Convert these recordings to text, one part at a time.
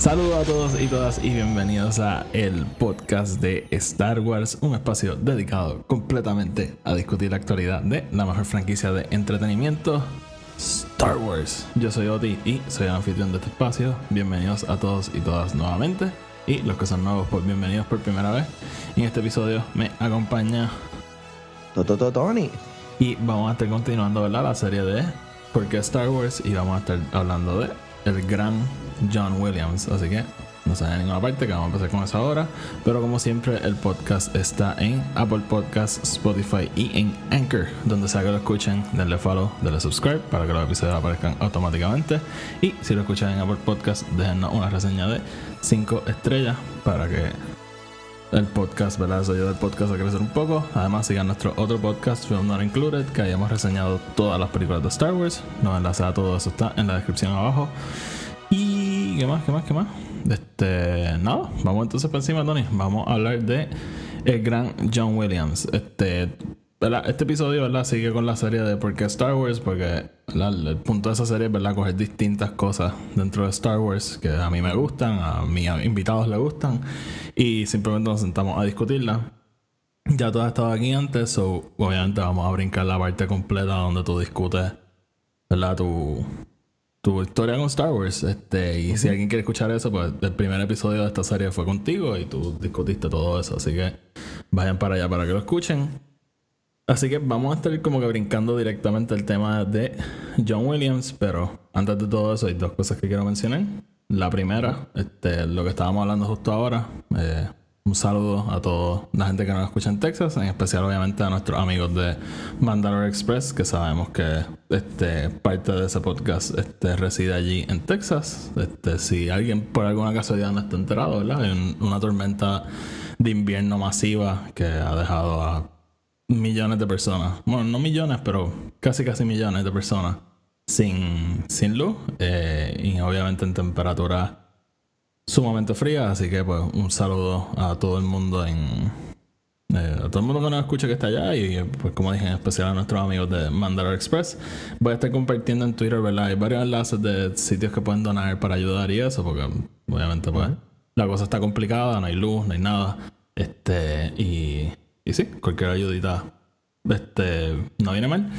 Saludos a todos y todas y bienvenidos a el podcast de Star Wars, un espacio dedicado completamente a discutir la actualidad de la mejor franquicia de entretenimiento, Star Wars. Yo soy Oti y soy el anfitrión de este espacio. Bienvenidos a todos y todas nuevamente. Y los que son nuevos, pues bienvenidos por primera vez. Y en este episodio me acompaña Toto Tony. y vamos a estar continuando ¿verdad? la serie de ¿Por qué Star Wars? Y vamos a estar hablando de el gran John Williams. Así que no se vayan a ninguna parte, que vamos a empezar con eso ahora. Pero como siempre, el podcast está en Apple Podcasts, Spotify y en Anchor. Donde sea que lo escuchen, denle follow, denle subscribe para que los episodios aparezcan automáticamente. Y si lo escuchan en Apple Podcasts, déjenos una reseña de 5 estrellas para que el podcast, ¿verdad? Eso ayuda al podcast a crecer un poco. Además, sigan nuestro otro podcast, Film Not Included, que hayamos reseñado todas las películas de Star Wars. Los enlaces a todo eso está en la descripción abajo. Qué más, qué más, qué más. Este, nada, vamos entonces por encima, Tony. Vamos a hablar de el gran John Williams. Este, este episodio, ¿verdad? Sigue con la serie de por qué Star Wars, porque ¿verdad? el punto de esa serie es, ¿verdad? Coger distintas cosas dentro de Star Wars que a mí me gustan, a mis invitados les gustan, y simplemente nos sentamos a discutirla. Ya tú has estado aquí antes, so obviamente vamos a brincar la parte completa donde tú discutes, ¿verdad? Tu, tu historia con Star Wars. Este, y si alguien quiere escuchar eso, pues el primer episodio de esta serie fue contigo y tú discutiste todo eso. Así que vayan para allá para que lo escuchen. Así que vamos a estar como que brincando directamente el tema de John Williams, pero antes de todo eso hay dos cosas que quiero mencionar. La primera, este, lo que estábamos hablando justo ahora, eh, un saludo a toda la gente que nos escucha en Texas, en especial obviamente a nuestros amigos de Mandalore Express, que sabemos que este, parte de ese podcast este, reside allí en Texas. Este, si alguien por alguna casualidad no está enterado, ¿verdad? Hay un- una tormenta de invierno masiva que ha dejado a millones de personas, bueno, no millones, pero casi casi millones de personas sin, sin luz eh, y obviamente en temperatura sumamente fría, así que pues un saludo a todo el mundo en eh, a todo el mundo que nos escucha que está allá y pues como dije en especial a nuestros amigos de Mandalore Express. Voy a estar compartiendo en Twitter verdad hay varios enlaces de sitios que pueden donar para ayudar y eso porque obviamente pues la cosa está complicada no hay luz no hay nada. Este y y sí cualquier ayudita este no viene mal.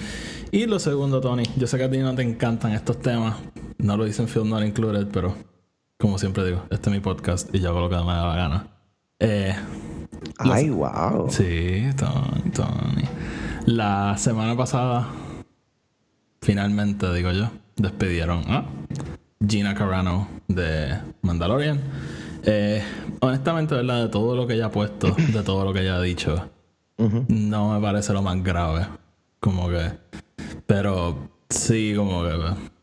Y lo segundo Tony yo sé que a ti no te encantan estos temas no lo dicen Film Not Included pero como siempre digo este es mi podcast y yo hago lo que me da la gana eh, Ay, wow. Sí, Tony, Tony. La semana pasada, finalmente, digo yo, despidieron a Gina Carano de Mandalorian. Eh, honestamente, ¿verdad? De todo lo que ella ha puesto, de todo lo que ella ha dicho, no me parece lo más grave. Como que. Pero sí, como que.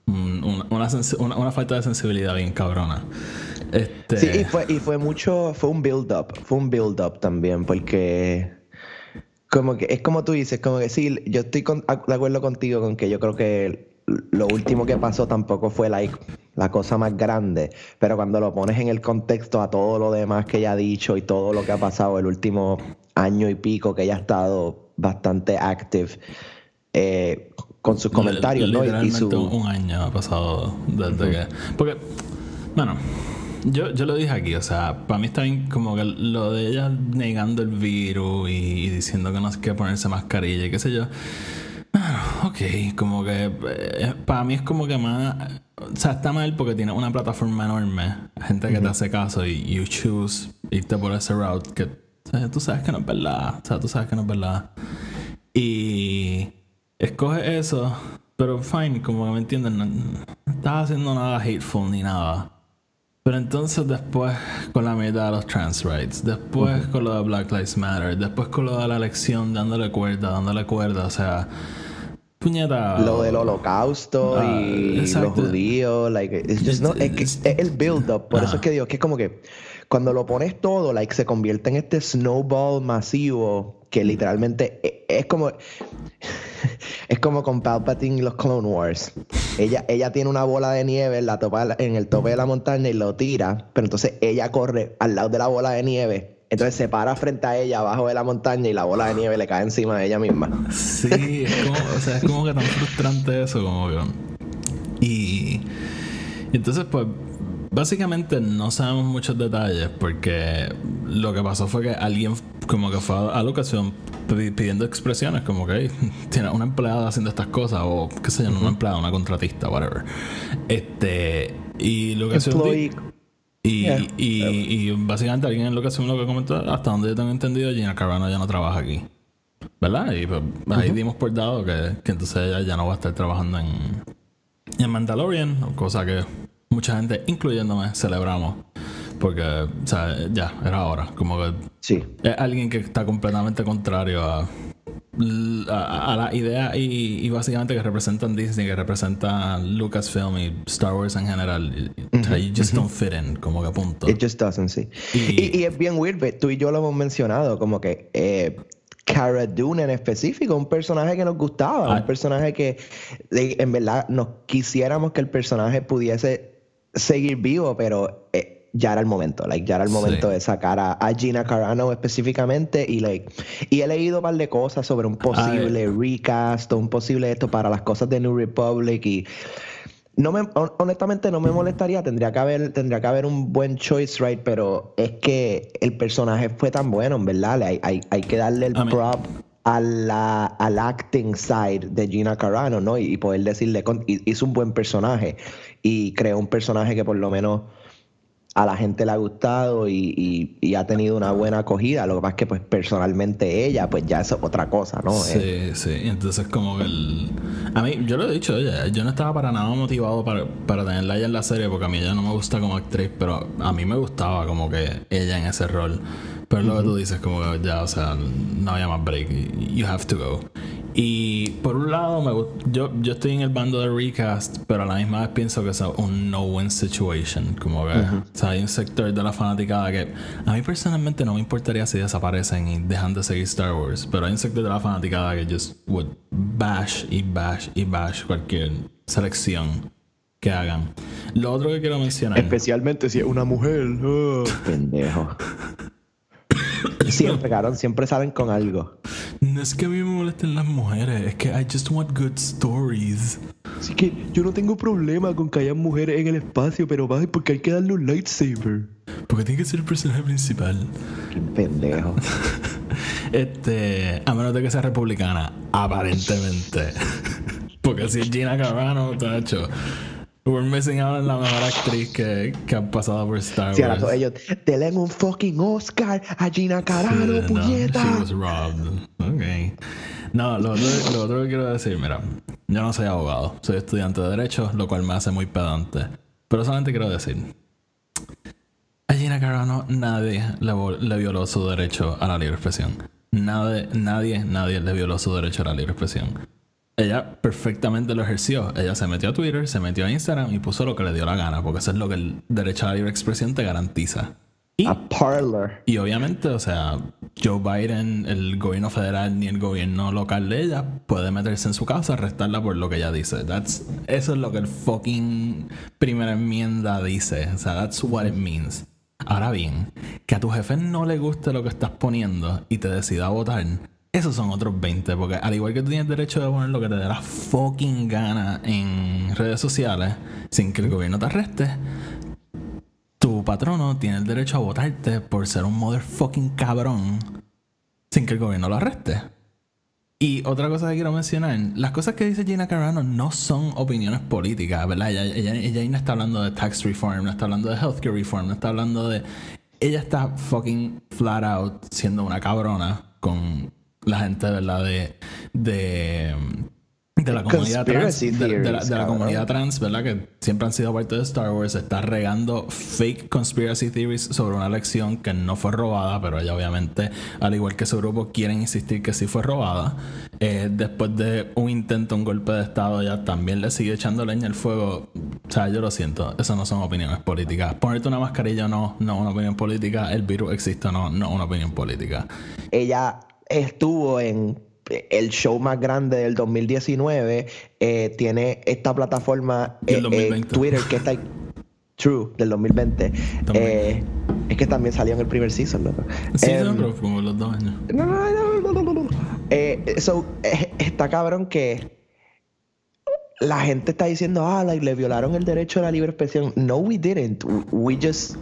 Una falta de sensibilidad bien cabrona. Este. Sí, y fue, y fue mucho, fue un build-up, fue un build-up también, porque como que es como tú dices, como que sí, yo estoy con- de acuerdo contigo con que yo creo que lo último que pasó tampoco fue like, la cosa más grande, pero cuando lo pones en el contexto a todo lo demás que ella ha dicho y todo lo que ha pasado el último año y pico que ella ha estado bastante active eh, con sus comentarios, ¿no? Y- su... un año ha pasado desde que. Porque, bueno, yo, yo lo dije aquí, o sea, para mí está bien como que lo de ella negando el virus y, y diciendo que no hay que ponerse mascarilla y qué sé yo. Bueno, ok, como que eh, para mí es como que más. O sea, está mal porque tiene una plataforma enorme, gente que te hace caso y you choose irte por ese route que o sea, tú sabes que no es verdad. O sea, tú sabes que no es verdad. Y escoge eso, pero fine, como que me entienden, no, no estás haciendo nada hateful ni nada. Pero entonces después con la mierda de los trans rights, después con lo de Black Lives Matter, después con lo de la elección dándole cuerda, dándole cuerda, o sea, puñeta. Lo del holocausto Ah, y los judíos, like, it's just no- es, que es el build up, por eso es que digo que es como que cuando lo pones todo, like, se convierte en este snowball masivo que literalmente e- es, como es como con Palpatine y los Clone Wars. Ella, ella tiene una bola de nieve en, la topa en el tope de la montaña y lo tira, pero entonces ella corre al lado de la bola de nieve. Entonces se para frente a ella abajo de la montaña y la bola de nieve le cae encima de ella misma. Sí, es como, o sea, es como que tan frustrante eso, como que. Y, y entonces, pues, básicamente no sabemos muchos detalles porque lo que pasó fue que alguien como que fue a la ocasión pi- pidiendo expresiones como que "Hey, tiene una empleada haciendo estas cosas o qué sé yo, no una empleada, una contratista, whatever. Este, y lo que Employee y, Yeah. y, y básicamente alguien en lo que lo que comentó, hasta donde yo tengo entendido, Gina Carano ya no trabaja aquí. ¿Verdad? Y pues, ahí dimos por dado que, que entonces ella ya no va a estar trabajando en, en Mandalorian, cosa que mucha gente, incluyéndome, celebramos. Porque, o sea, ya, era hora. Como que Sí. es alguien que está completamente contrario a, a, a la idea y, y básicamente que representan Disney, que representan Lucasfilm y Star Wars en general. Y- o sea, you just don't fit in, como que punto. It just doesn't, sí. Y- Y, y es bien weird, tú y yo lo hemos mencionado, como que eh, Cara Dune en específico, un personaje que nos gustaba, Ah. un personaje que en verdad nos quisiéramos que el personaje pudiese seguir vivo, pero eh, ya era el momento, like, ya era el Sí. momento de sacar a, a Gina Carano específicamente y like, y he leído un par de cosas sobre un posible recast o un posible esto para las cosas de New Republic y no me, hon- honestamente no me molestaría, tendría que haber, tendría que haber un buen choice, right? Pero es que el personaje fue tan bueno, en verdad. Hay, hay, hay que darle el prop a la, al acting side de Gina Carano, ¿no? Y, y poder decirle, con- hi- hizo un buen personaje y creó un personaje que por lo menos a la gente le ha gustado y, y- y ha tenido una buena acogida. Lo que pasa es que pues personalmente ella, pues ya es otra cosa, ¿no? Eh, Sí, sí. Y Entonces, como que el. A mí, yo lo he dicho, oye, yo no estaba para nada motivado para, para tenerla ella en la serie porque a mí ella no me gusta como actriz, pero a mí me gustaba como que ella en ese rol. Pero lo que tú dices, como que ya, o sea, no había más break. You have to go. Y por un lado, me, yo, yo estoy en el bando de recast, pero a la misma vez pienso que es un no-win situation. Como que, o sea, hay un sector de la fanaticada que a mí personalmente no me importaría si desaparecen y dejan de seguir Star Wars, pero hay un sector de la fanaticada que just would bash y bash y bash cualquier selección que hagan. Lo otro que quiero mencionar. Especialmente si es una mujer. oh, pendejo. Siempre, cabrón, siempre salen con algo. No es que a mí me molesten las mujeres, es que I just want good stories. Así que yo no tengo problema con que haya mujeres en el espacio, pero más porque hay que darle un lightsaber. Porque tiene que ser el personaje principal. Qué pendejo. Este, a menos de que sea republicana, aparentemente. Porque si es Gina Carano, tacho. We're missing out en la mejor actriz que, que ha pasado por Star ahora Wars. todos ellos te leen un fucking Oscar a Gina Carano, Sí, no, puñeta. she was robbed. Ok. No, lo otro, lo otro que quiero decir, mira, yo no soy abogado, soy estudiante de Derecho, lo cual me hace muy pedante. Pero solamente quiero decir, a Gina Carano nadie le violó su derecho a la libre expresión. Nadie, nadie, nadie le violó su derecho a la libre expresión. Ella perfectamente lo ejerció. Ella se metió a Twitter, se metió a Instagram y puso lo que le dio la gana, porque eso es lo que el derecho a la libre expresión te garantiza. Y A parlor. y obviamente, o sea, Joe Biden, el gobierno federal ni el gobierno local de ella puede meterse en su casa, arrestarla por lo que ella dice. That's, eso es lo que el fucking primera enmienda dice. O sea, that's what it means. Ahora bien, que a tu jefe no le guste lo que estás poniendo y te decida votar, esos son otros 20. Porque al igual que tú tienes derecho de poner lo que te dé la fucking gana en redes sociales sin que el gobierno te arreste, tu patrono tiene el derecho a votarte por ser un motherfucking cabrón sin que el gobierno lo arreste. Y otra cosa que quiero mencionar, las cosas que dice Gina Carano no son opiniones políticas, ¿verdad? Ella, ella, ella no está hablando de tax reform, no está hablando de healthcare reform, no está hablando de... Ella está fucking flat out siendo una cabrona con la gente, ¿verdad? De... de de la comunidad trans, de, de la, de comunidad trans, ¿verdad? Que siempre han sido parte de Star Wars, está regando fake conspiracy theories sobre una elección que no fue robada, pero ella obviamente, al igual que su grupo, quieren insistir que sí fue robada. Eh, después de un intento, un golpe de estado, ella también le sigue echando leña al fuego. O sea, yo lo siento, eso no son opiniones políticas. Ponerte una mascarilla no, no es una opinión política. El virus existe no, no es una opinión política. Ella estuvo en el show más grande del 2019. eh, tiene esta plataforma eh, eh, 2020. Twitter que está True del 2020. También. Eh, es que también salió en el primer season, loco. Sí, Em, no, pero como los dos años. No, no, no, no, no, no, no. So, está cabrón que la gente está diciendo, ah, like, le violaron el derecho a la libre expresión. No, we didn't. We just.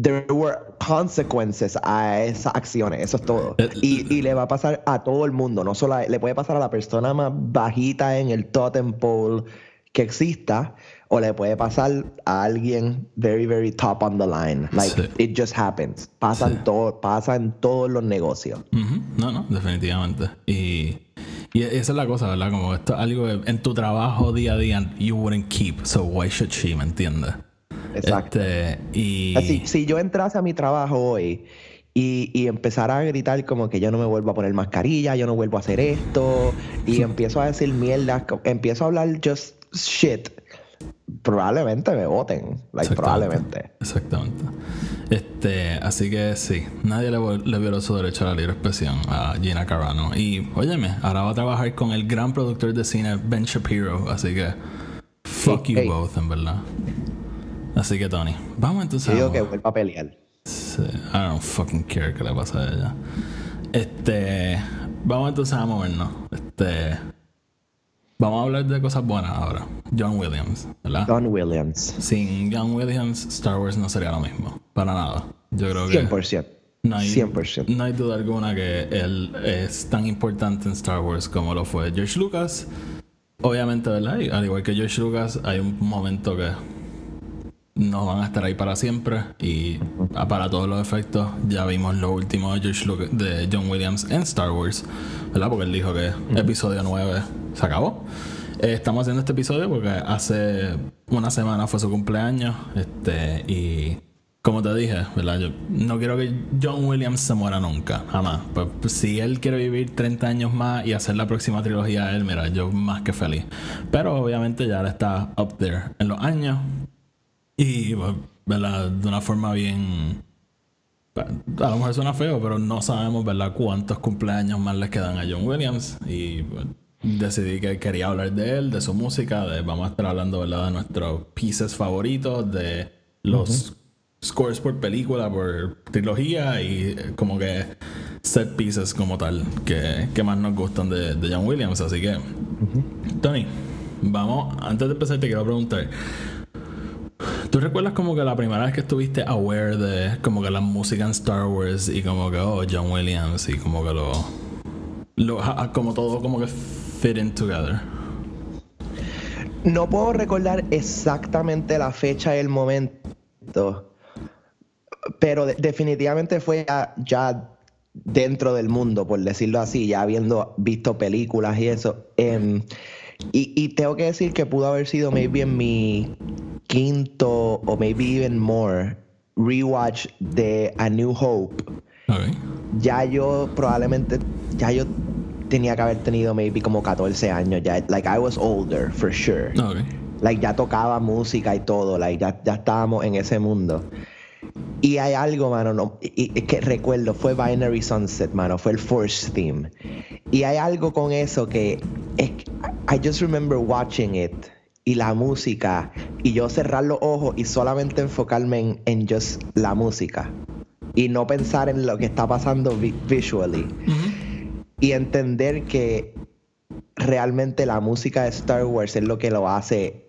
There were consequences a esas acciones, eso es todo. Eh, Y, y le va a pasar a todo el mundo, no solo a- le puede pasar a la persona más bajita en el totem pole que exista, o le puede pasar a alguien very, very top on the line. Like, Sí. it just happens. Pasa, Sí. en todo, pasa en todos los negocios. No, no, definitivamente. Y, y esa es la cosa, ¿verdad? Como esto es algo en tu trabajo día a día you wouldn't keep, so why should she, ¿me entiendes? Exacto. Este, y... Así, si yo entrase a mi trabajo hoy y, y empezara a gritar como que yo no me vuelvo a poner mascarilla, yo no vuelvo a hacer esto, y empiezo a decir mierda, empiezo a hablar just shit, probablemente me voten. Like, Exactamente. probablemente. Exactamente. Este, así que sí, nadie le, le violó su derecho a la libre expresión a Gina Carano. Y, óyeme, ahora va a trabajar con el gran productor de cine Ben Shapiro, así que fuck you Hey. both, en verdad. Así que, Tony, vamos entonces Yo digo a- que vuelva a pelear. Sí, I don't fucking care qué le pasa a ella. Este, vamos entonces a movernos. Este, vamos a hablar de cosas buenas ahora. John Williams, ¿verdad? Don Williams. Sin John Williams, Star Wars no sería lo mismo. Para nada. Yo creo que 100%. no hay, 100%. no hay duda alguna que él es tan importante en Star Wars como lo fue George Lucas. Obviamente, ¿verdad? Y al igual que George Lucas, hay un momento que no van a estar ahí para siempre y ah, para todos los efectos ya vimos lo último de George Lucas, de John Williams en Star Wars, ¿verdad? Porque él dijo que episodio 9 se acabó. Eh, estamos haciendo este episodio porque hace una semana fue su cumpleaños, este y como te dije, ¿verdad? Yo no quiero que John Williams se muera nunca, jamás. Pues, pues, si él quiere vivir 30 años más y hacer la próxima trilogía de él, mira, yo más que feliz. Pero obviamente ya él está up there en los años. Y, pues, ¿verdad? De una forma bien... A lo mejor suena feo, pero no sabemos, ¿verdad? Cuántos cumpleaños más les quedan a John Williams. Y pues, decidí que quería hablar de él, de su música, de vamos a estar hablando, ¿verdad? De nuestros pieces favoritos, de los scores por película, por trilogía y eh, como que set pieces como tal que, que más nos gustan de, de John Williams. Así que, Tony, vamos, antes de empezar te quiero preguntar. ¿Tú recuerdas como que la primera vez que estuviste aware de como que la música en Star Wars y como que, oh, John Williams y como que lo... lo como todo como que fit in together? No puedo recordar exactamente la fecha y el momento, pero de- definitivamente fue ya, ya dentro del mundo, por decirlo así, ya habiendo visto películas y eso. Em, y, y tengo que decir que pudo haber sido maybe en mi quinto o maybe even more rewatch de A New Hope. Ya yo probablemente, ya yo tenía que haber tenido maybe como 14 años, ya, like I was older for sure. Like ya tocaba música y todo, like ya, ya estábamos en ese mundo. Y hay algo, mano, no, y, y que recuerdo, fue Binary Sunset, mano, fue el Force Theme. Y hay algo con eso que es, I just remember watching it y la música y yo cerrar los ojos y solamente enfocarme en, en just la música y no pensar en lo que está pasando vi- visually. Y entender que realmente la música de Star Wars es lo que lo hace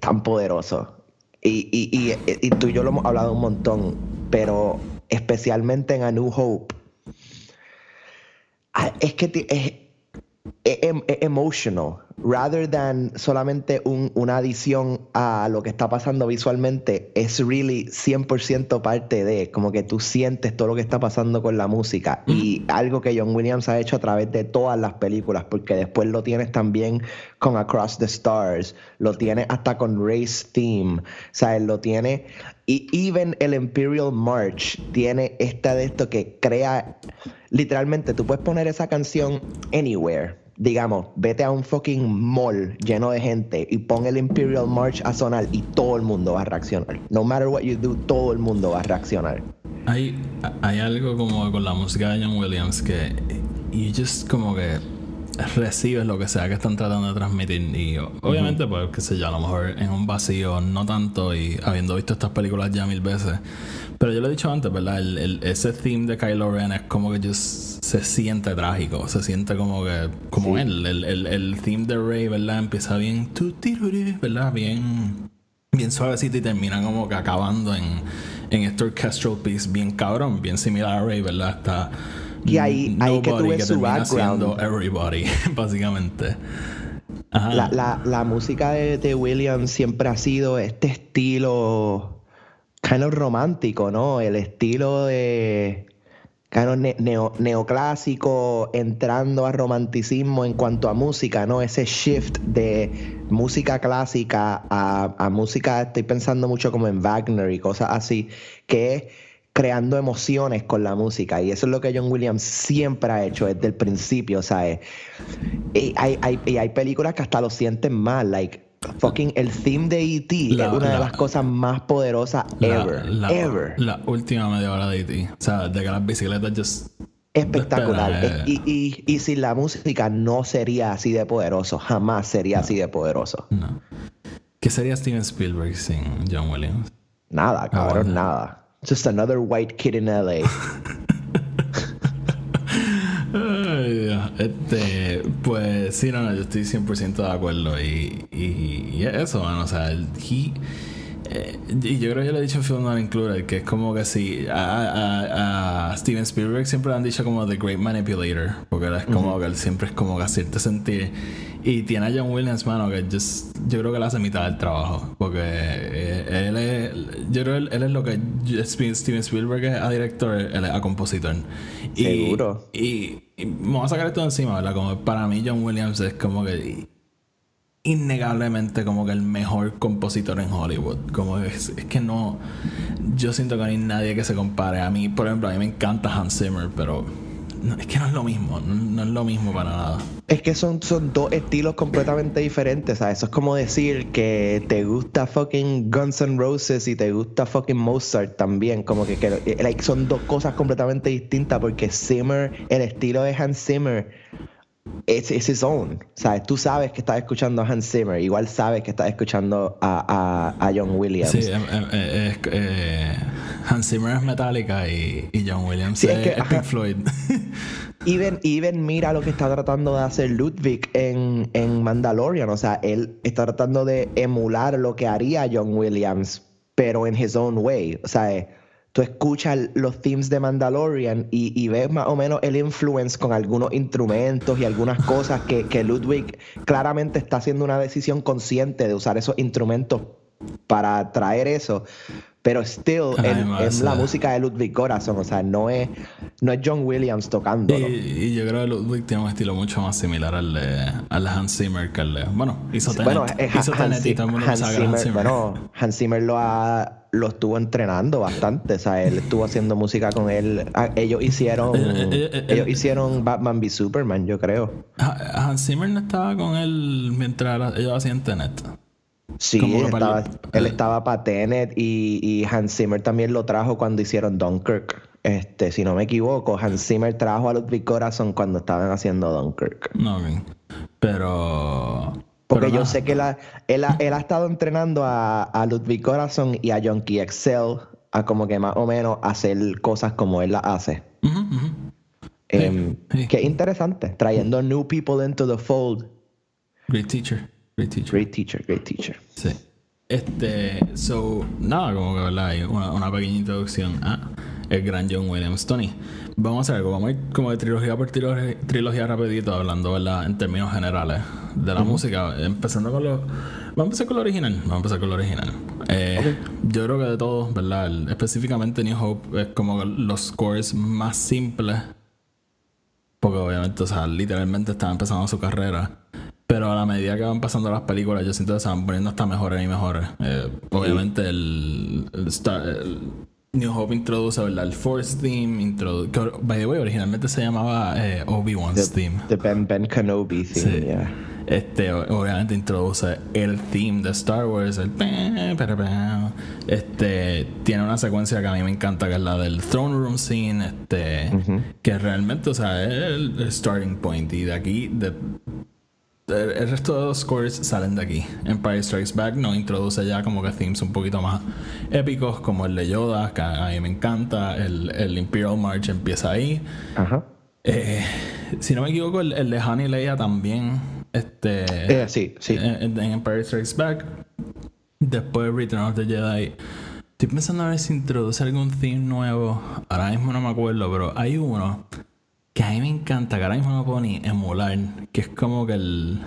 tan poderoso. Y, y, y, y tú y yo lo hemos hablado un montón, pero especialmente en A New Hope, ah, es que es- em- e- emotional, rather than solamente un- una adición a lo que está pasando visualmente, es really 100% parte de, como que tú sientes todo lo que está pasando con la música y algo que John Williams ha hecho a través de todas las películas, porque después lo tienes también con Across the Stars, lo tienes hasta con Race Theme, ¿sabes? Lo tiene, y even el Imperial March tiene esta de esto que crea, literalmente, tú puedes poner esa canción anywhere digamos, vete a un fucking mall lleno de gente y pon el Imperial March a sonar y todo el mundo va a reaccionar. No matter what you do, todo el mundo va a reaccionar. Hay, hay algo como con la música de John Williams que you just como que recibes lo que sea que están tratando de transmitir y obviamente pues qué sé yo a lo mejor en un vacío no tanto y habiendo visto estas películas ya mil veces. Pero yo lo he dicho antes verdad el, el- ese theme de Kylo Ren es como que just se siente trágico se siente como que como Sí. él el, el, el theme de Rey verdad empieza bien verdad bien bien suavecito y termina como que acabando en, en este orchestral piece bien cabrón, bien similar a Ray, ¿verdad? Está Y ahí- ahí que ves su background. everybody, básicamente. Ajá. La, la, la música de, de Williams siempre ha sido este estilo kind of romántico, ¿no? El estilo de kind of ne- neo- neoclásico entrando a romanticismo en cuanto a música, ¿no? Ese shift de música clásica a, a música, estoy pensando mucho como en Wagner y cosas así, que es creando emociones con la música. Y eso es lo que John Williams siempre ha hecho desde el principio, ¿sabes? Y hay, hay, y hay películas que hasta lo sienten mal, like fucking el theme de E.T. Es una de la- las cosas más poderosas la, ever, la- ever. la última media hora de E.T. O sea, de que las bicicletas just Espectacular. Es- y, y, y sin la música no sería así de poderoso, jamás sería así de poderoso. no. ¿Qué sería Steven Spielberg sin John Williams? Nada, cabrón, bueno. nada. Just another white kid in LA. Ay. Este, pues sí, no, no, yo estoy 100% de acuerdo. Y, y, y es eso, mano. O sea, el, he- eh, y yo creo que yo le he dicho en Film Not Included, que es como que si a, a- a Steven Spielberg siempre le han dicho como The Great Manipulator, porque él es como que él siempre es como que hacerte sentir. Y tiene a John Williams, mano, que just- yo creo que él hace mitad del trabajo, porque eh, él es, yo creo él, él es lo que Steven Steven Spielberg es a director, él es a compositor. Y, Seguro. y, y me voy a sacar esto de encima, ¿verdad? Como para mí John Williams es como que innegablemente como que el mejor compositor en Hollywood. Como es, es que no. Yo siento que no hay nadie que se compare. A mí, por ejemplo, a mí me encanta Hans Zimmer, pero no- es que no es lo mismo. No, no es lo mismo para nada. Es que son, son dos estilos completamente diferentes, ¿sabes? Eso es como decir que te gusta fucking Guns N' Roses y te gusta fucking Mozart también. Como que, que eh, like, son dos cosas completamente distintas porque Zimmer, el estilo de Hans Zimmer, es es his own. ¿Sabes? Tú sabes que estás escuchando a Hans Zimmer, igual sabes que estás escuchando a, a, a John Williams. Sí, em- em- eh, es- eh, Hans Zimmer es Metallica y, y John Williams Sí, es es, que, es ajá. Pink Floyd. Even, even mira lo que está tratando de hacer Ludwig en, en Mandalorian. O sea, él está tratando de emular lo que haría John Williams, pero en his own way. O sea, eh, tú escuchas los themes de Mandalorian y, y ves más o menos el influence con algunos instrumentos y algunas cosas que, que Ludwig claramente está haciendo una decisión consciente de usar esos instrumentos para traer eso. Pero still, es- la música de Ludwig Corazon. O sea, no es, no es John Williams y, tocándolo. y yo creo que Ludwig tiene un estilo mucho más similar al de, al Hans Zimmer que al. Bueno, hizo Tenet. Bueno, es hizo Tenet y todo el mundo Hans Hans Zimmer, bueno, Hans Zimmer lo ha, lo estuvo entrenando bastante, o sea, él estuvo haciendo música con él. Ah, Ellos hicieron, Eh, eh, eh, ellos hicieron Batman v Superman, yo creo. Ha- Hans Zimmer no estaba con él mientras ellos hacían Tenet. Sí, él que estaba, él estaba para Tenet y, y Hans Zimmer también lo trajo cuando hicieron Dunkirk. Este, si no me equivoco, Hans Zimmer trajo a Ludwig Corazon cuando estaban haciendo Dunkirk. No, ok. Pero. Porque pero yo nada. sé que la- él, ha, él ha estado entrenando a, a Ludwig Corazon y a Junkie Excel a como que más o menos hacer cosas como él las hace. Em. Qué interesante, trayendo new people into the fold. Great teacher. Great teacher. Great teacher, great teacher. Sí. Este, so, nada, como que, ¿verdad? Hay una, una pequeña introducción. Ah, el gran John Williams. Tony, vamos a hacer algo, vamos a ir como de trilogía por trilogía, trilogía rapidito, hablando ¿verdad? en términos generales de la música, empezando con lo... Vamos a empezar con lo original, vamos a empezar con lo original. Eh, Yo creo que de todos, ¿verdad? El- específicamente New Hope es como los scores más simples porque obviamente, o sea, literalmente estaban empezando su carrera. Pero a la medida que van pasando las películas, yo siento que se van poniendo hasta mejores y mejores. Eh, obviamente, el, el Star- el New Hope introduce, ¿verdad? El Force Theme. Que, by the way, originalmente se llamaba eh, Obi-Wan's Theme. The Ben Ben Kenobi theme, Sí. yeah. Este, obviamente introduce el theme de Star Wars, el este, tiene una secuencia que a mí me encanta, que es la del throne room scene, este, que realmente, o sea, es el starting point y de aquí, de, el, resto de los scores salen de aquí. Empire Strikes Back nos introduce ya como que themes un poquito más épicos, como el de Yoda, que a mí me encanta, el, el Imperial March empieza ahí. Ajá. Eh, si no me equivoco, el, el de Honey Leia también. Este. Eh, sí, sí. En, en Empire Strikes Back. Después Return of the Jedi. Estoy pensando a ver si introduce algún theme nuevo. Ahora mismo no me acuerdo, pero hay uno que a mí me encanta, que ahora mismo no puedo emular. Que es como que el.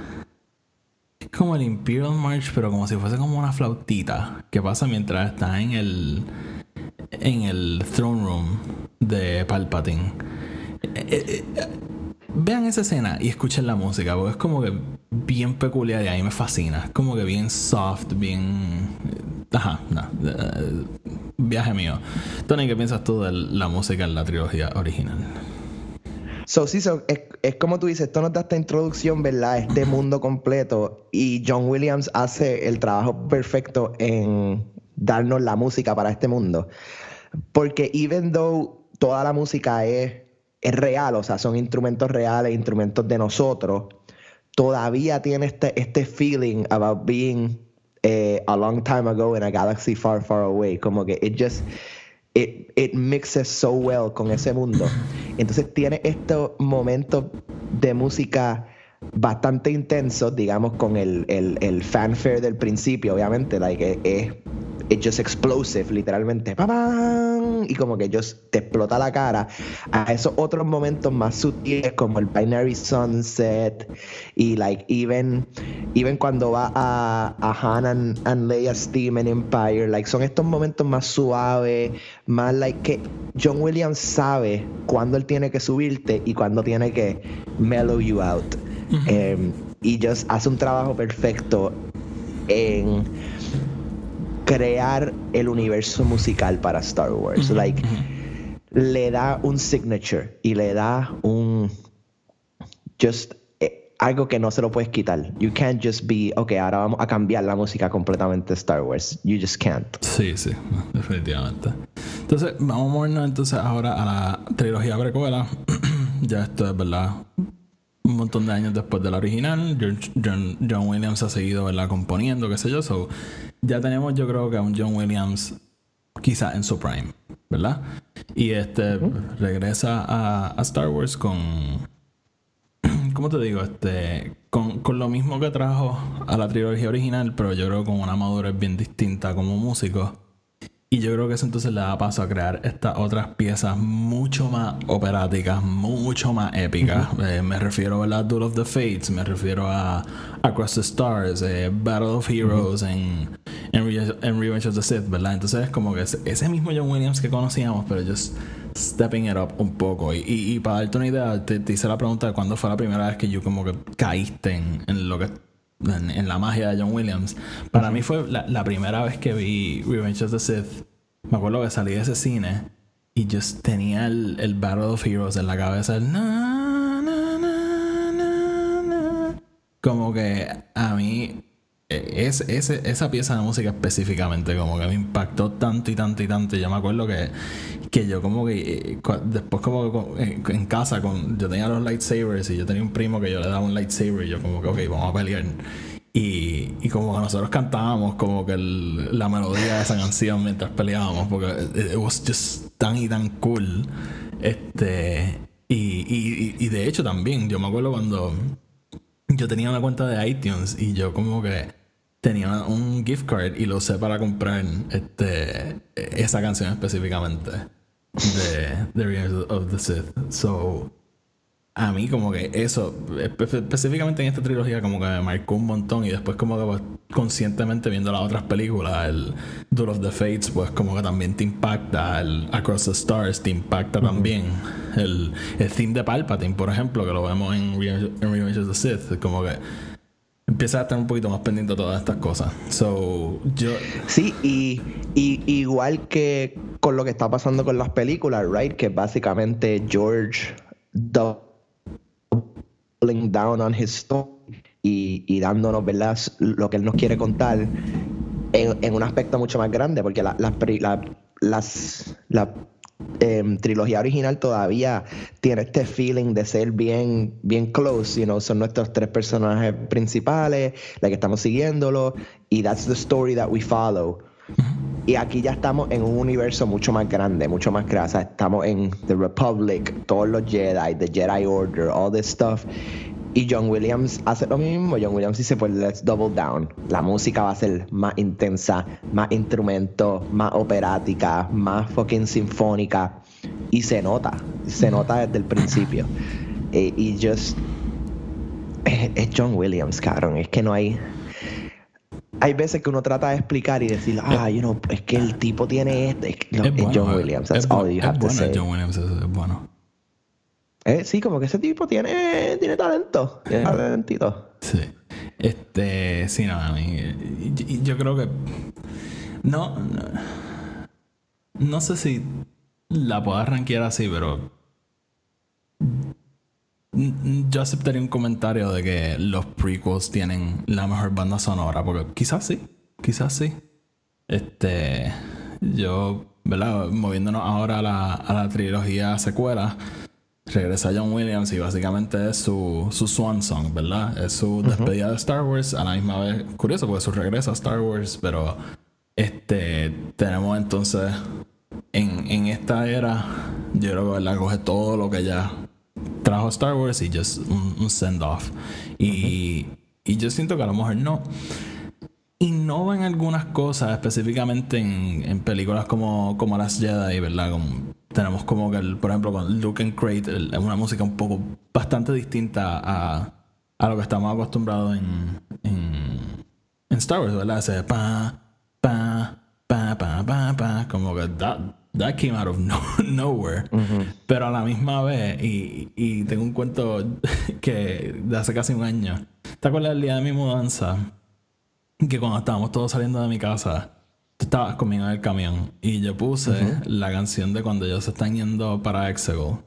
Es como el Imperial March, pero como si fuese como una flautita. Que pasa mientras está en el. En el throne room de Palpatine. Eh, eh, Vean esa escena y escuchen la música, porque es como que bien peculiar y a mí me fascina. Es como que bien soft, bien. Ajá, no. eh, viaje mío. Tony, ¿qué piensas tú de la música en la trilogía original? So, sí, so, es, es como tú dices, esto nos da esta introducción, ¿verdad? Este mundo completo. Y John Williams hace el trabajo perfecto en darnos la música para este mundo. Porque even though toda la música es, es real, o sea, son instrumentos reales, instrumentos de nosotros, todavía tiene este, este feeling about being eh, a long time ago in a galaxy far, far away. Como que it just it, it mixes so well con ese mundo. Entonces tiene estos momentos de música bastante intensos, digamos, con el, el, el fanfare del principio, obviamente, like, es, es it's just explosive, literalmente. ¡Pam! Y como que just te explota la cara. A esos otros momentos más sutiles, como el Binary Sunset, y like, even, even cuando va a, a Han and, and Leia's theme en Empire, like, son estos momentos más suaves, más like que John Williams sabe cuándo él tiene que subirte y cuándo tiene que mellow you out. Eh, y just hace un trabajo perfecto en crear el universo musical para Star Wars. like, le da un signature y le da un just eh, algo que no se lo puedes quitar. You can't just be, ok, ahora vamos a cambiar la música completamente de Star Wars. You just can't. Sí, sí, definitivamente. Entonces, vamos a movernos entonces ahora a la trilogía precuela. ya esto es verdad. Un montón de años después de la original, John, John- John Williams ha seguido ¿verdad? componiendo, qué sé yo. So, ya tenemos, yo creo que a un John Williams quizá en su prime, ¿verdad? Y este regresa a, a Star Wars con, ¿cómo te digo? Este, con, con lo mismo que trajo a la trilogía original, pero yo creo con una madurez bien distinta como músico. Y yo creo que eso entonces le da paso a crear estas otras piezas mucho más operáticas, mucho más épicas. Eh, me refiero a la Duel of the Fates, me refiero a Across the Stars, eh, Battle of Heroes en, en, Re- en Revenge of the Sith, ¿verdad? Entonces es como que ese, ese mismo John Williams que conocíamos, pero just stepping it up un poco. Y, y, y para darte una idea, te, te hice la pregunta de cuándo fue la primera vez que yo como que caíste en, en lo que en, la magia de John Williams. Para mí fue la, primera vez que vi Revenge of the Sith. Me acuerdo que salí de ese cine y yo tenía el, el Battle of Heroes en la cabeza. Como que a mí eh, es, esa pieza de música específicamente como que me impactó tanto y tanto y tanto. Yo me acuerdo que, que yo como que eh, después como en, en casa con, yo tenía los lightsabers y yo tenía un primo que yo le daba un lightsaber y yo como que ok, vamos a pelear. Y, y como que nosotros cantábamos como que la melodía de esa canción mientras peleábamos porque it, was just tan y tan cool. Este, y, y, y- y de hecho también, yo me acuerdo cuando yo tenía una cuenta de iTunes y yo como que tenía un gift card y lo usé para comprar este esa canción específicamente. De, de Revenge of the Sith. So, a mí como que eso, espe- específicamente en esta trilogía, como que me marcó un montón y después como que pues, conscientemente viendo las otras películas, el Duel of the Fates, pues como que también te impacta, el Across the Stars te impacta también, el, el theme de Palpatine, por ejemplo, que lo vemos en Revenge, en Revenge of the Sith, como que empieza a estar un poquito más pendiente de todas estas cosas. So, yo... Sí, y, y igual que con lo que está pasando con las películas, right? Que básicamente George doubling down on his story y, y dándonos, ¿verdad? Lo que él nos quiere contar en, en un aspecto mucho más grande, porque la, las las, la em, trilogía original todavía tiene este feeling de ser bien, bien close, you know, son nuestros tres personajes principales, la que estamos siguiéndolo, y that's the story that we follow. Y aquí ya estamos en un universo mucho más grande, mucho más sea, estamos en The Republic, todos los Jedi, The Jedi Order, all this stuff. Y John Williams hace lo mismo. John Williams dice, pues let's double down. La música va a ser más intensa, más instrumentos, más operática, más fucking sinfónica. Y se nota, se nota desde el principio. Eh, y just... Es, es John Williams, cabrón. Es que no hay hay veces que uno trata de explicar y decir, ah, you know, es que el tipo tiene esto. Es, que- no, es bueno, John eh, Williams. That's es all you es have to bueno, say. John Williams es, es bueno. Eh, sí, como que ese tipo tiene, tiene talento. Tiene talentito. Sí. Este, sí, no, a mí. Yo, creo que. No, no. No sé si la puedo rankear así, pero. Yo aceptaría un comentario de que los prequels tienen la mejor banda sonora, porque quizás sí, quizás sí. Este. Yo, ¿verdad? Moviéndonos ahora a la, a la trilogía secuela, regresa John Williams y básicamente es su, su swan song, ¿verdad? Es su despedida de Star Wars, a la misma vez, curioso porque su regreso a Star Wars, pero este tenemos entonces en, en esta era, yo creo que ¿verdad? coge todo lo que ya trajo Star Wars y just un, un send off. Y, y yo siento que a lo mejor no innova en algunas cosas, específicamente en, en películas como, como Las Jedi, ¿verdad? Como- tenemos como que, el- por ejemplo, con Luke and Crate, el- es una música un poco bastante distinta a, a lo que estamos acostumbrados en, en, en Star Wars, ¿verdad? Ese pa, pa, pa, pa, pa, pa, como que that, that came out of no- nowhere. Pero a la misma vez, y, y tengo un cuento que de hace casi un año. ¿Te acuerdas del día de mi mudanza? que cuando estábamos todos saliendo de mi casa, estabas conmigo en el camión y yo puse la canción de cuando ellos se están yendo para Exegol,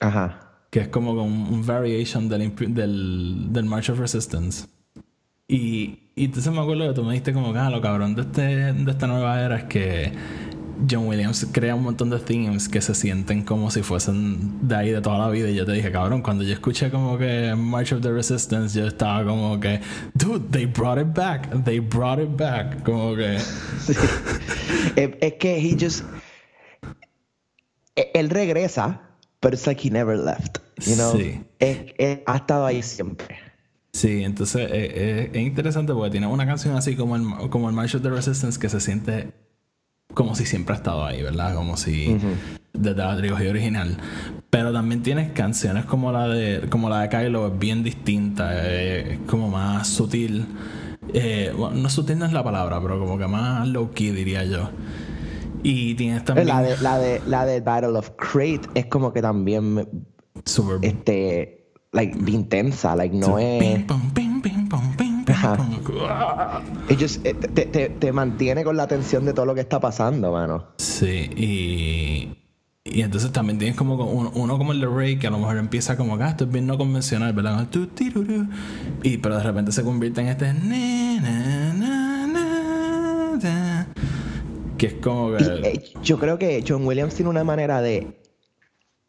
Ajá. que es como con un variation del, del, del March of Resistance. Y, y entonces me acuerdo que tú me dijiste como que ah, lo cabrón de, este, de esta nueva era es que John Williams crea un montón de themes que se sienten como si fuesen de ahí de toda la vida. Y yo te dije, cabrón, cuando yo escuché como que March of the Resistance, yo estaba como que, dude, they brought it back, they brought it back. Como que, es, es que he just. e- Él regresa, pero it's like he never left. You know? Sí. Es- es- ha estado ahí siempre. sí, entonces eh, eh, es interesante porque tiene una canción así como el, como el March of the Resistance que se siente como si siempre ha estado ahí, ¿verdad? Como si desde la trilogía original. Pero también tienes canciones como la de como la de Kylo, es bien distinta, eh, es como más sutil. Eh, bueno, no sutil no es la palabra, pero como que más low key diría yo. Y tienes también La de, la, de, la de Battle of Crate es como que también. super Este. Like, intensa. Like, no es. Pim, pum, pim, pim, pum, It just, eh, te, te, te mantiene con la atención de todo lo que está pasando, mano. Sí, y, y entonces también tienes como uno, uno como el de Ray, que a lo mejor empieza como que ah, esto es bien no convencional, ¿verdad? Y pero de repente se convierte en este que es como Y, que eh, yo creo que John Williams tiene una manera de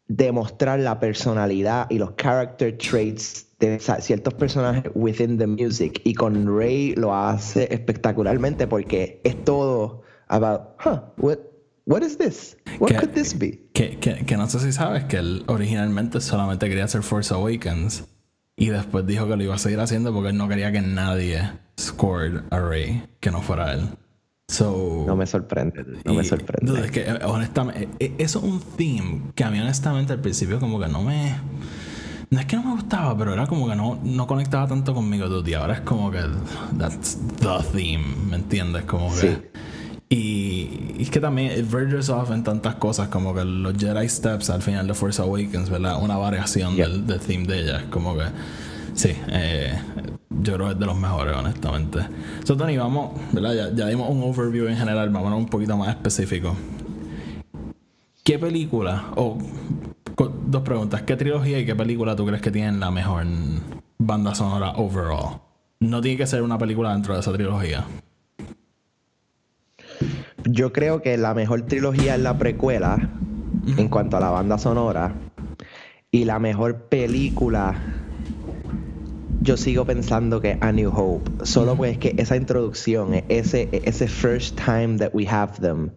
demostrar la personalidad y los character traits de ciertos personajes within the music. Y con Ray lo hace espectacularmente porque es todo about, huh, what, what is this? What Que- could this be? que, que, que no sé si sabes que él originalmente solamente quería hacer Force Awakens y después dijo que lo iba a seguir haciendo porque él no quería que nadie scored a Ray que no fuera él. So, No me sorprende, no me y- sorprende. dude, es que eh, honestamente, eh, eso es un theme que a mí honestamente al principio como que no me... No es que no me gustaba, pero era como que no, no conectaba tanto conmigo, dude. Y ahora es como que that's the theme, ¿me entiendes? Como que... Sí. Y, y es que también it verges off en tantas cosas como que los Jedi Steps al final de Force Awakens, ¿verdad? Una variación Yeah. del, del theme de ella. Como que, sí, eh, yo creo que es de los mejores, honestamente. So, Tony, vamos, ¿verdad? Ya, ya dimos un overview en general, vámonos un poquito más específico. ¿Qué película, o dos preguntas, qué trilogía y qué película tú crees que tienen la mejor banda sonora overall? No tiene que ser una película dentro de esa trilogía. Yo creo que la mejor trilogía es la precuela en cuanto a la banda sonora. Y la mejor película, yo sigo pensando que A New Hope. Solo pues que esa introducción, ese, ese first time that we have them.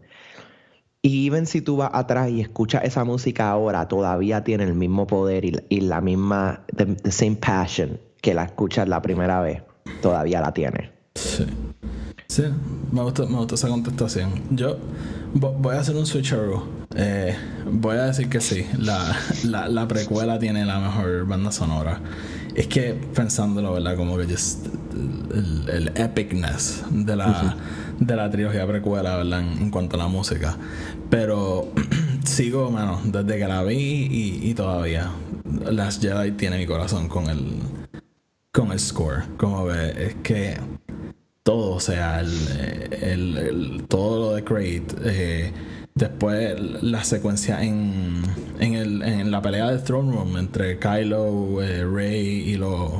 Y even si tú vas atrás y escuchas esa música ahora, todavía tiene el mismo poder y, y la misma, the, the same passion que la escuchas la primera vez. Todavía la tiene. Sí. Sí, me gusta, me gusta esa contestación. Yo vo- voy a hacer un switcheroo. Eh, voy a decir que sí. La, la, la precuela tiene la mejor banda sonora. Es que pensándolo, ¿verdad? Como que just el, el epicness de la, de la trilogía precuela, ¿verdad? En, en cuanto a la música. Pero sigo, mano, desde que la vi y, y todavía. Last Jedi tiene mi corazón con el, con el score. Como que es que todo, o sea, el, el- el- todo lo de Crate. eh, después la secuencia en, en, el, en la pelea de Throne Room entre Kylo, eh, Rey y, los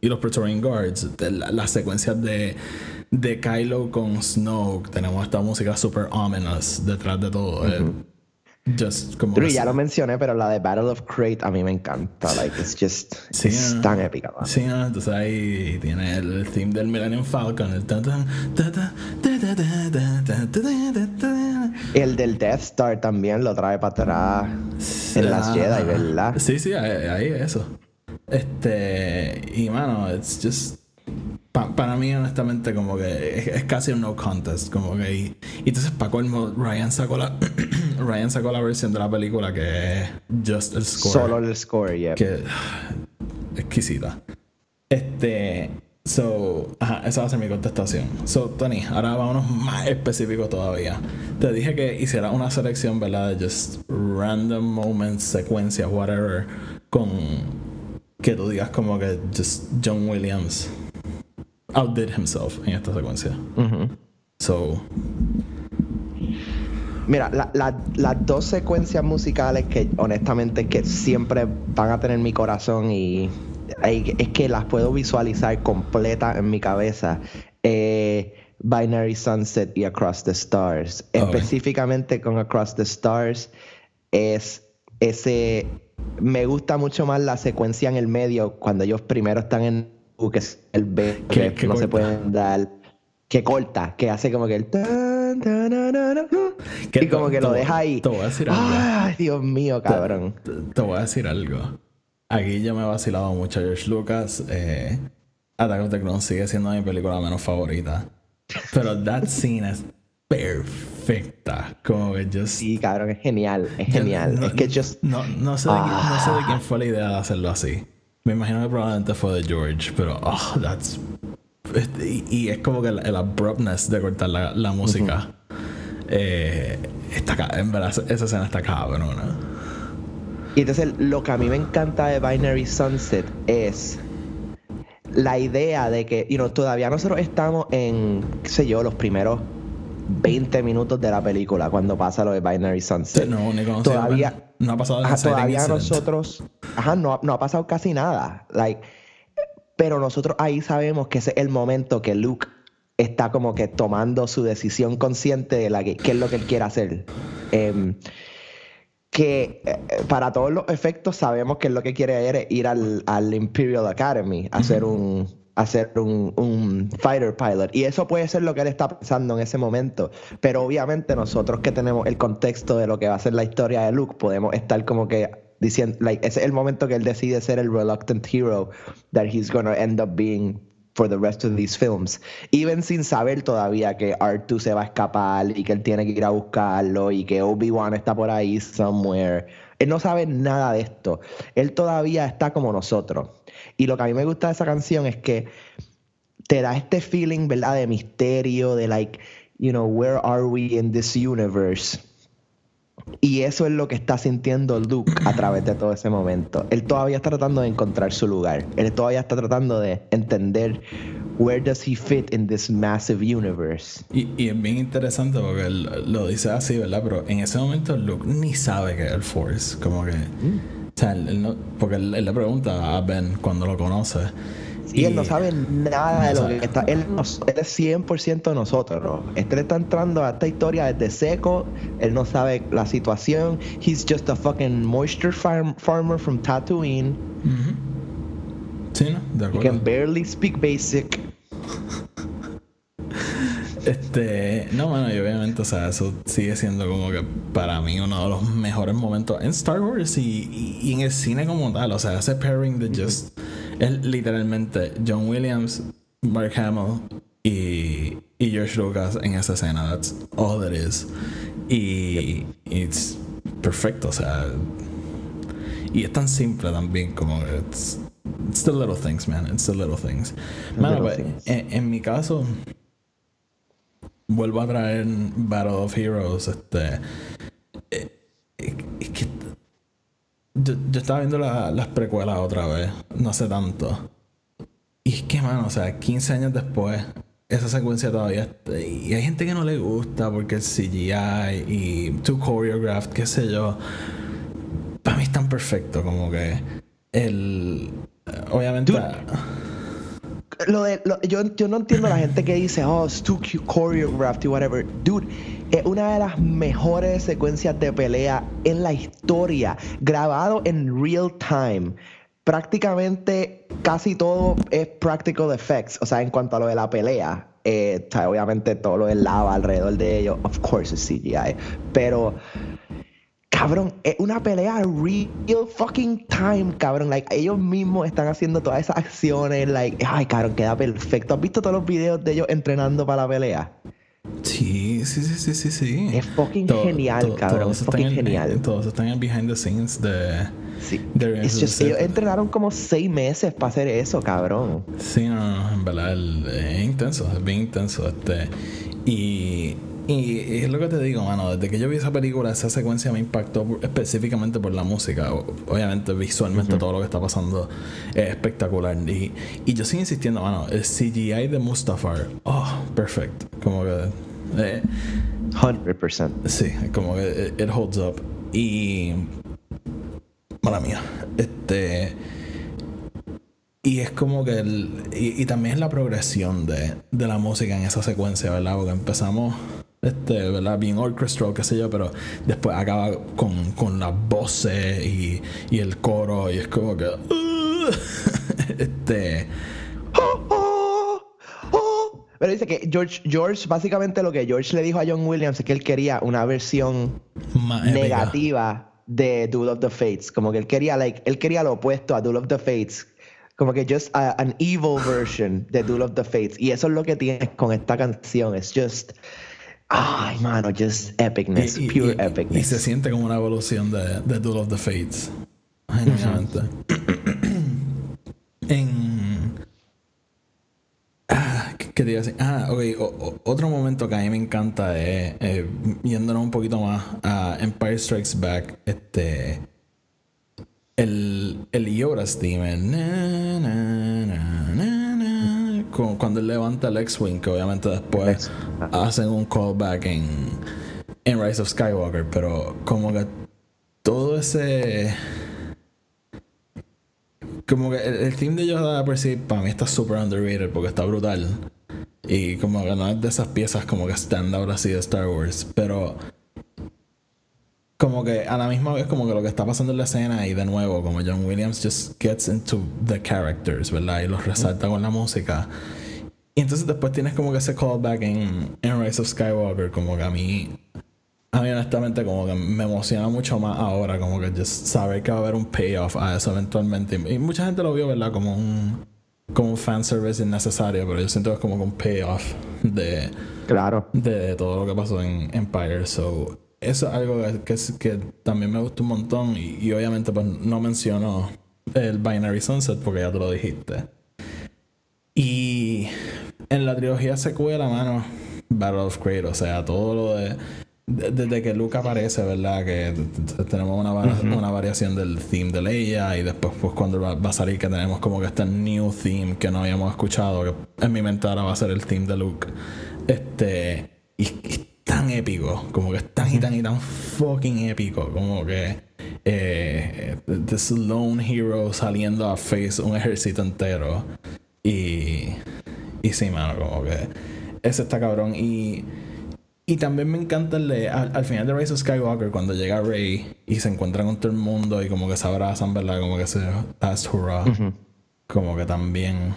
y los Praetorian Guards. de la- Las secuencias de, de Kylo con Snoke. Tenemos esta música super ominous detrás de todo. eh, just como Drew, ya lo mencioné, pero la de Battle of Crate a mí me encanta. Like, it's just, Sí, es ah. tan épica. man. Sí, ¿no? entonces ahí tiene el theme del Millennium Falcon, el tan, tan, ta, ta, ta, El del Death Star también lo trae para atrás en las Ah, Jedi, ¿verdad? Sí, sí, ahí, ahí eso. Este, y mano, it's just pa- para mí honestamente como que es, es casi un no contest, como que y, y entonces para colmo Ryan sacó la Ryan sacó la versión de la película que es just el score. Solo el score, yeah. que exquisita. Este, so, ajá, esa va a ser mi contestación. So, Tony, ahora vámonos más específicos todavía. Te dije que hiciera una selección, ¿verdad? De just random moments, secuencias, whatever, con que tú digas como que just John Williams outdid himself en esta secuencia. Ujú. So, Mira, la- la- las dos secuencias musicales que honestamente que siempre van a tener mi corazón y es que las puedo visualizar completas en mi cabeza. Eh, Binary Sunset y Across the Stars. Específicamente con Across the Stars es ese... Me gusta mucho más la secuencia en el medio cuando ellos primero están en... que es el B, Que- no se pueden dar... Que corta, que hace como que el... Que y como que lo deja ahí. te voy a decir algo. Ay, Dios mío, cabrón. Te, te voy a decir algo. Aquí yo me he vacilado mucho a George Lucas. Eh, Attack of the Clones sigue siendo mi película menos favorita. Pero that scene es perfecta. Como que just. Sí, cabrón, es genial, es yo genial. no- es que just... No, no, sé de quién, no sé de Ah. quién fue la idea de hacerlo así. Me imagino que probablemente fue de George, pero oh, that's. Y, y es como que el, el abruptness de cortar la, la música. eh, está en verdad, esa escena está cabrona. Y entonces lo que a mí me encanta de Binary Sunset es la idea de que, you know, todavía nosotros estamos en, qué sé yo, los primeros 20 minutos de la película cuando pasa lo de Binary Sunset. No, ni conocido, todavía, no ha pasado ajá, todavía nosotros, ajá, no, no ha pasado casi nada. Like, pero nosotros ahí sabemos que ese es el momento que Luke está como que tomando su decisión consciente de la que, qué es lo que él quiere hacer. Em, que eh, para todos los efectos sabemos que lo que quiere es ir al, al Imperial Academy a hacer un a hacer un, un fighter pilot. Y eso puede ser lo que él está pensando en ese momento. Pero obviamente nosotros que tenemos el contexto de lo que va a ser la historia de Luke podemos estar como que diciendo like, ese es el momento que él decide ser el reluctant hero that he's gonna end up being for the rest of these films. Even sin saber todavía que R2 se va a escapar y que él tiene que ir a buscarlo y que Obi-Wan está por ahí somewhere. Él no sabe nada de esto. Él todavía está como nosotros. Y lo que a mí me gusta de esa canción es que te da este feeling, ¿verdad? De misterio, de like, you know, where are we in this universe? Y eso es lo que está sintiendo Luke a través de todo ese momento. Él todavía está tratando de encontrar su lugar. Él todavía está tratando de entender where does he fit in this massive universe. Y, y es bien interesante porque él lo dice así, ¿verdad? Pero en ese momento Luke ni sabe que es el Force. Como que... O sea, él no, porque él, él le pregunta a Ben cuando lo conoce. Y él no sabe nada de lo que está. Él, nos- él es 100% nosotros. Este le está entrando a esta historia desde seco. Él no sabe la situación. He's just a fucking moisture farm, farmer from Tatooine. Sí, ¿no? De He acuerdo. can barely speak basic. Este, no, bueno, y obviamente, o sea, eso sigue siendo como que para mí uno de los mejores momentos en Star Wars y, y- y en el cine como tal. O sea, ese pairing de just. Es literalmente John Williams, Mark Hamill y, y George Lucas en esa escena. That's all it is. Y it's perfecto, o sea. Y es tan simple también como it's, it's the little things, man. It's the little things. Mano, little pues, things. en, en mi caso, vuelvo a traer Battle of Heroes. Este. eh, eh, es que. Yo, yo estaba viendo la- las precuelas otra vez, no hace tanto. Y es que, mano, o sea, 15 años después, esa secuencia todavía. está- Y hay gente que no le gusta porque es CGI y too choreographed, qué sé yo. Para mí es tan perfecto como que. El. Obviamente. Dude. Lo de, lo- yo, yo no entiendo a la gente que dice, oh, it's too choreographed y whatever. Dude, es una de las mejores secuencias de pelea en la historia, grabado en real time. Prácticamente casi todo es practical effects, o sea, en cuanto a lo de la pelea. eh, obviamente todo lo del lava alrededor de ellos, of course es CGI, pero Cabrón, es una pelea real fucking time, cabrón. Like, ellos mismos están haciendo todas esas acciones. Like, ay, cabrón, queda perfecto. ¿Has visto todos los videos de ellos entrenando para la pelea? Sí, sí, sí, sí, sí, sí. Es fucking genial, cabrón, es fucking están en- genial. Todos están en behind the scenes de. Sí. de It's just- ellos entrenaron como seis meses para hacer eso, cabrón. Sí, no, no, en verdad es intenso, es bien intenso. Este, y, y es lo que te digo, mano, desde que yo vi esa película, esa secuencia me impactó específicamente por la música. Obviamente, visualmente todo lo que está pasando es espectacular. Y, y yo sigo insistiendo, mano, el CGI de Mustafar, oh, perfect. Como que. Eh, 100%. Sí, como que it, it holds up. Y. Mala mía. Este. Y es como que el. Y, y también es la progresión de, de la música en esa secuencia, ¿verdad? Porque empezamos. Este, ¿verdad? Bien orchestral, qué sé yo, pero después acaba con, con las voces y, y el coro, y es como que. este. Pero dice que George, George, básicamente lo que George le dijo a John Williams es que él quería una versión negativa de Duel of the Fates. Como que él quería, like, él quería lo opuesto a Duel of the Fates. Como que just a- an evil version de Duel of the Fates. Y eso es lo que tienes con esta canción. Es just. Ay, mano, just epicness. Y- pure y- epicness. Y se siente como una evolución de, de Duel of the Fates. Genuinamente. en. Ah, ¿qué qué te iba a decir? Ah, ok. o- o- otro momento que a mí me encanta es. eh, yéndonos un poquito más a Empire Strikes Back. Este. El, el Yoda's theme. el na, cu- cuando él levanta el X-Wing, que obviamente después hacen un callback en, en Rise of Skywalker, pero como que todo ese. Como que el, el theme de Yoda por sí, para mí está super underrated porque está brutal. Y como que no es de esas piezas como que stand out así de Star Wars, pero como que a la misma vez como que lo que está pasando en la escena y de nuevo como John Williams just gets into the characters, ¿verdad? Y los resalta con la música. Y entonces después tienes como que ese callback en Rise of Skywalker, como que a mí, a mí honestamente como que me emociona mucho más ahora, como que just saber que va a haber un payoff a eso eventualmente. Y mucha gente lo vio, ¿verdad? Como un, como un fanservice innecesario, pero yo siento que es como un payoff de, Claro. de todo lo que pasó en Empire. So, eso es algo que, que, es- que también me gusta un montón. Y, y obviamente, pues no menciono el Binary Sunset porque ya te lo dijiste. Y en la trilogía secuela, mano, Battle of Kratos, o sea, todo lo de. De- Desde que Luke aparece, ¿verdad? Que tenemos una, una variación del theme de Leia y después pues cuando va, va a salir que tenemos como que este new theme que no habíamos escuchado, que en mi mente ahora va a ser el theme de Luke. Este... Y, y es tan épico, como que es tan y tan y tan fucking épico, como que... Eh, this lone hero saliendo a face un ejército entero. Y... Y sí, mano, como que... Ese está cabrón y... Y también me encanta el de, al, al final de Rise of Skywalker, cuando llega Rey y se encuentran con todo el mundo y como que se abrazan, ¿verdad? Como que se last hurrah. Como que también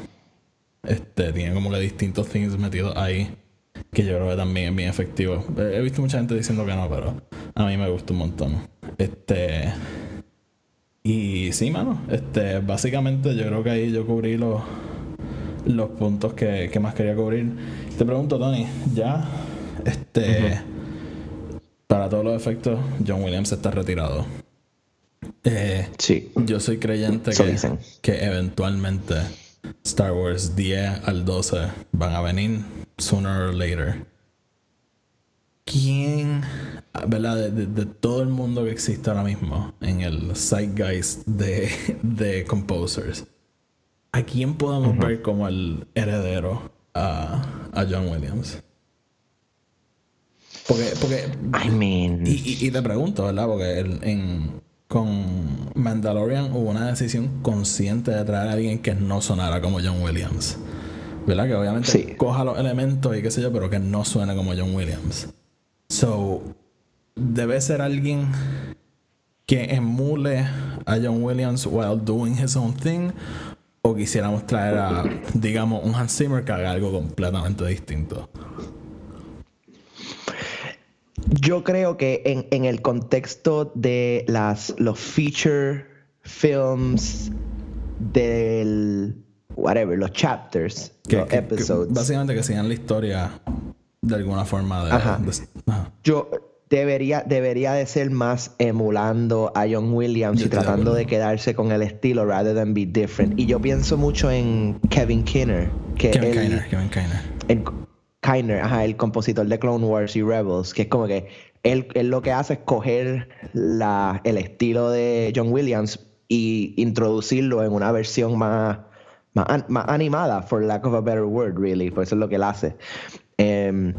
este, tiene como que distintos things metidos ahí. Que yo creo que también es bien efectivo. He he visto mucha gente diciendo que no, pero a mí me gusta un montón. Este. Y sí, mano. Este, básicamente yo creo que ahí yo cubrí los, los puntos que, que más quería cubrir. Te pregunto, Tony, ya. Este. Para todos los efectos, John Williams está retirado. Eh, Sí. yo soy creyente que, eventualmente Star Wars 10 al 12 van a venir sooner or later. ¿Quién, verdad, de, de- de todo el mundo que existe ahora mismo en el zeitgeist de, de composers, ¿a quién podemos ver como el heredero a, a John Williams? Porque, porque I mean. y, y- y te pregunto, ¿verdad? Porque en, con Mandalorian hubo una decisión consciente de traer a alguien que no sonara como John Williams. ¿Verdad? Que obviamente Sí. coja los elementos y qué sé yo, pero que no suene como John Williams. So, debe ser alguien que emule a John Williams while doing his own thing. O quisiéramos traer a, digamos, un Hans Zimmer que haga algo completamente distinto. Yo creo que en, en el contexto de las, los feature films del whatever, los chapters, Que- los que- que episodes. básicamente que sigan la historia de alguna forma de, Ajá. de- ajá. yo debería, debería de ser más emulando a John Williams Yo y tratando de quedarse con el estilo rather than be different. Y yo pienso mucho en Kevin Kinner, que Kevin él- Kiner, Kevin Kiner. Kiner, ajá, el compositor de Clone Wars y Rebels, que es como que él, él lo que hace es coger la, el estilo de John Williams y introducirlo en una versión más, más, más animada, for lack of a better word, really, pues eso es lo que él hace. Em,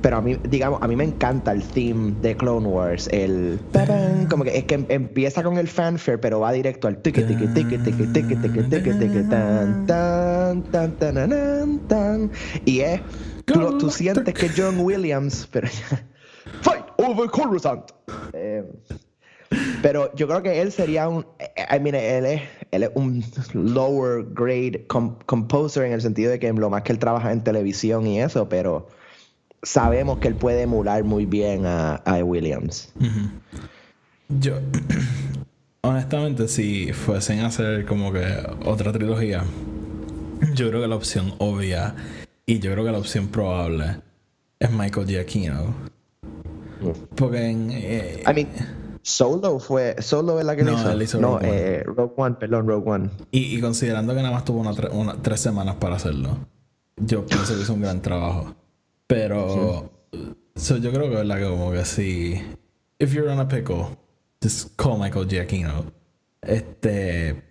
pero a mí, digamos, a mí me encanta el theme de Clone Wars, el tarán, como que es que em- empieza con el fanfare, pero va directo al tiki tiki tiki tiki tiki tiki tiki tiki tan tan tan tan tan y es tú, tú sientes que John Williams, pero fight over Coruscant. Eh, pero yo creo que él sería un. I mean, él es, él es un lower grade com- composer en el sentido de que lo más que él trabaja en televisión y eso, pero sabemos que él puede emular muy bien a, a Williams. Yo, honestamente, si fuesen a hacer como que otra trilogía, yo creo que la opción obvia y yo creo que la opción probable es Michael Giacchino. Porque en. eh, I mean, Solo fue. Solo es la que No, hizo. él hizo no, Rogue One. eh, Rogue One, perdón, Rogue One. y, y considerando que nada más tuvo una- tres semanas para hacerlo, yo pienso que hizo un gran trabajo. Pero. so, yo creo que. Que como que si. If you're on a pickle, just call Michael Giacchino. Este.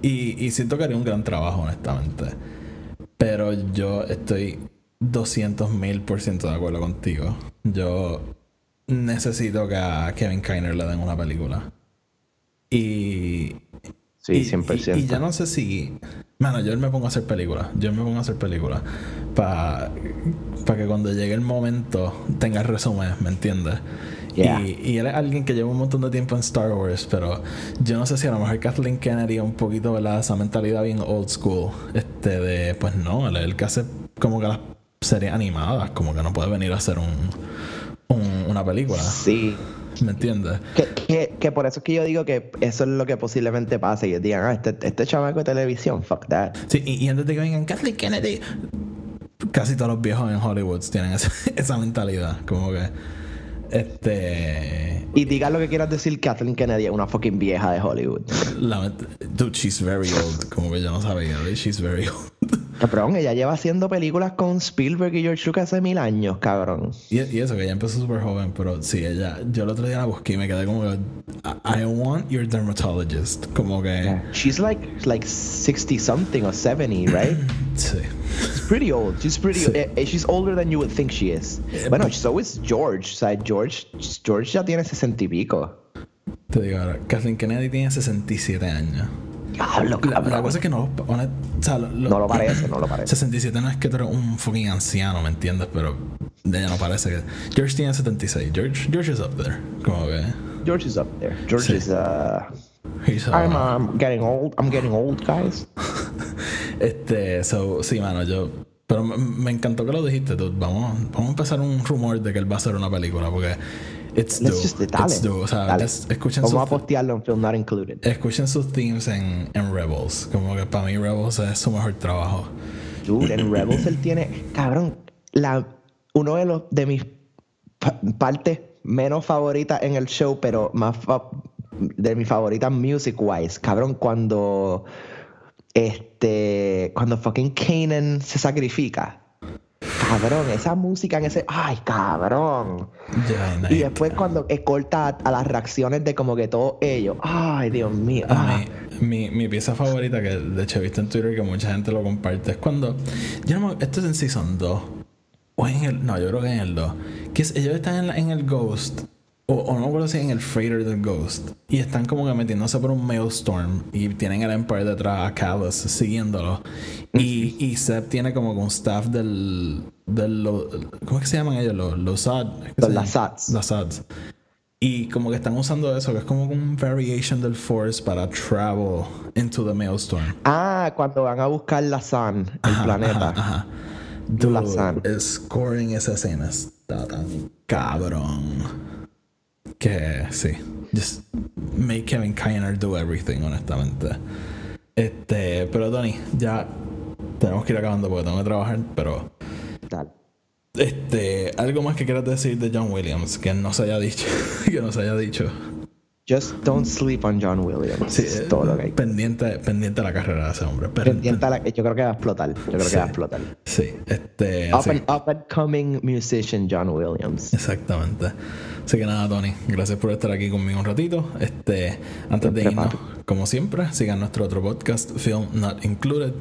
Y, y siento que haría un gran trabajo, honestamente. Pero yo estoy 200 mil por ciento de acuerdo contigo. Yo necesito que a Kevin Kiner le den una película. Y. Sí, y- 100%. Y, y ya no sé si. Mano, yo me pongo a hacer películas. Yo me pongo a hacer películas. Para que cuando llegue el momento tenga resumen, ¿me entiendes? Yeah. Y, y él es alguien que lleva un montón de tiempo en Star Wars, pero yo no sé si a lo mejor Kathleen Kennedy un poquito, ¿verdad? Esa mentalidad bien old school. Este de, pues no, él es el que hace como que las series animadas, como que no puede venir a hacer un, un- una película. Sí. ¿Me entiendes? Que, que, que por eso es que yo digo que eso es lo que posiblemente pase. Y digan, ah, este, este chamaco de televisión, fuck that. Sí, y, y antes de que vengan Kathleen Kennedy, casi todos los viejos en Hollywood tienen esa, esa mentalidad. Como que. Este. Y diga lo que quieras decir, Kathleen Kennedy es una fucking vieja de Hollywood. La, dude, she's very old. Como que yo no sabía, she's very old. Cabrón, ella lleva haciendo películas con Spielberg y George Lucas hace mil años, cabrón. Y, y eso, que ella empezó súper joven, pero sí, ella. Yo el otro día la busqué y me quedé como. I, I want your dermatologist. Como que. She's like, like 60 something or 70, right? Sí. She's pretty old. She's pretty. Sí. eh, eh, she's older than you would think she is. Eh, Bueno, so is George. O sea, George, George ya tiene 60 y pico. Te digo ahora, Kathleen Kennedy tiene 67 años. Diablo, La, la cabrón. cosa es que no. hone- o sea, lo- lo- No lo parece, no lo parece. 67 no es que tú eres un fucking anciano, ¿me entiendes? Pero ella no parece que. George tiene 76. George, George is up there. Como que. George is up there. George Sí. is. Uh, he's, uh, I'm, um, getting old. I'm getting old, guys. Este, so, sí, mano, yo. Pero me, me encantó que lo dijiste, dude. Vamos, vamos a empezar un rumor de que él va a hacer una película porque. It's Let's just dale. It's. O sea, dale. escuchen Vamos a sus, postearlo en Film Not Included. escuchen sus themes en, en Rebels. Como que para mí Rebels es su mejor trabajo. Dude, en Rebels él tiene. Cabrón, la, uno de los de mis pa- partes menos favoritas en el show, pero más fa- de mis favoritas music wise. Cabrón, cuando. Este. Cuando fucking Kanan se sacrifica. Cabrón, esa música en ese. ¡Ay, cabrón! Y después cuando corta a, las reacciones de como que todos ellos. ¡Ay, Dios mío! Ah. mi, mi pieza favorita, que de hecho he visto en Twitter que mucha gente lo comparte, es cuando. Yo no me- Esto es en Season 2. O en el. No, yo creo que en el 2. Que es- ellos están en, la- en el Ghost. O, o no me acuerdo si en el freighter del Ghost. Y están como que metiéndose por un maelstrom. Y tienen el Empire detrás a Callus siguiéndolo. Y, y Seb tiene como un staff del. del ¿Cómo es que se llaman ellos? Los Losad. ¿es que Los. Lazads. Y como que están usando eso, que es como un variation del Force para travel into the Maelstrom. Ah, cuando van a buscar la Sun, el planeta. Ajá, ajá. La Sun. en esa escena está tan cabrón. Que sí. Just make Kevin Kiner do everything, honestamente. Este, pero Tony, ya tenemos que ir acabando porque tengo que trabajar, pero Dale. este, algo más que quieras decir de John Williams que no se haya dicho, que no se haya dicho. Just don't sleep on John Williams. Sí, es todo lo que hay. pendiente, pendiente de la carrera de ese hombre. Pendiente a la- yo creo que va a explotar. Yo creo Sí. que va a explotar. Sí, este. Up, and, up and coming musician John Williams. exactamente. Así que nada, Tony, gracias por estar aquí conmigo un ratito. Este, antes de irnos, como siempre, sigan nuestro otro podcast, Film Not Included.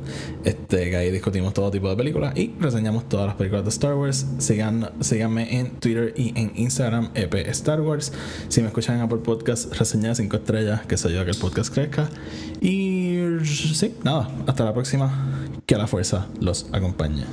Este, que ahí discutimos todo tipo de películas y reseñamos todas las películas de Star Wars. Sigan, síganme en Twitter y en Instagram, EP Star Wars. Si me escuchan en Apple Podcast, reseña 5 estrellas, que se ayuda a que el podcast crezca. Y sí, nada, hasta la próxima. Que la fuerza los acompañe.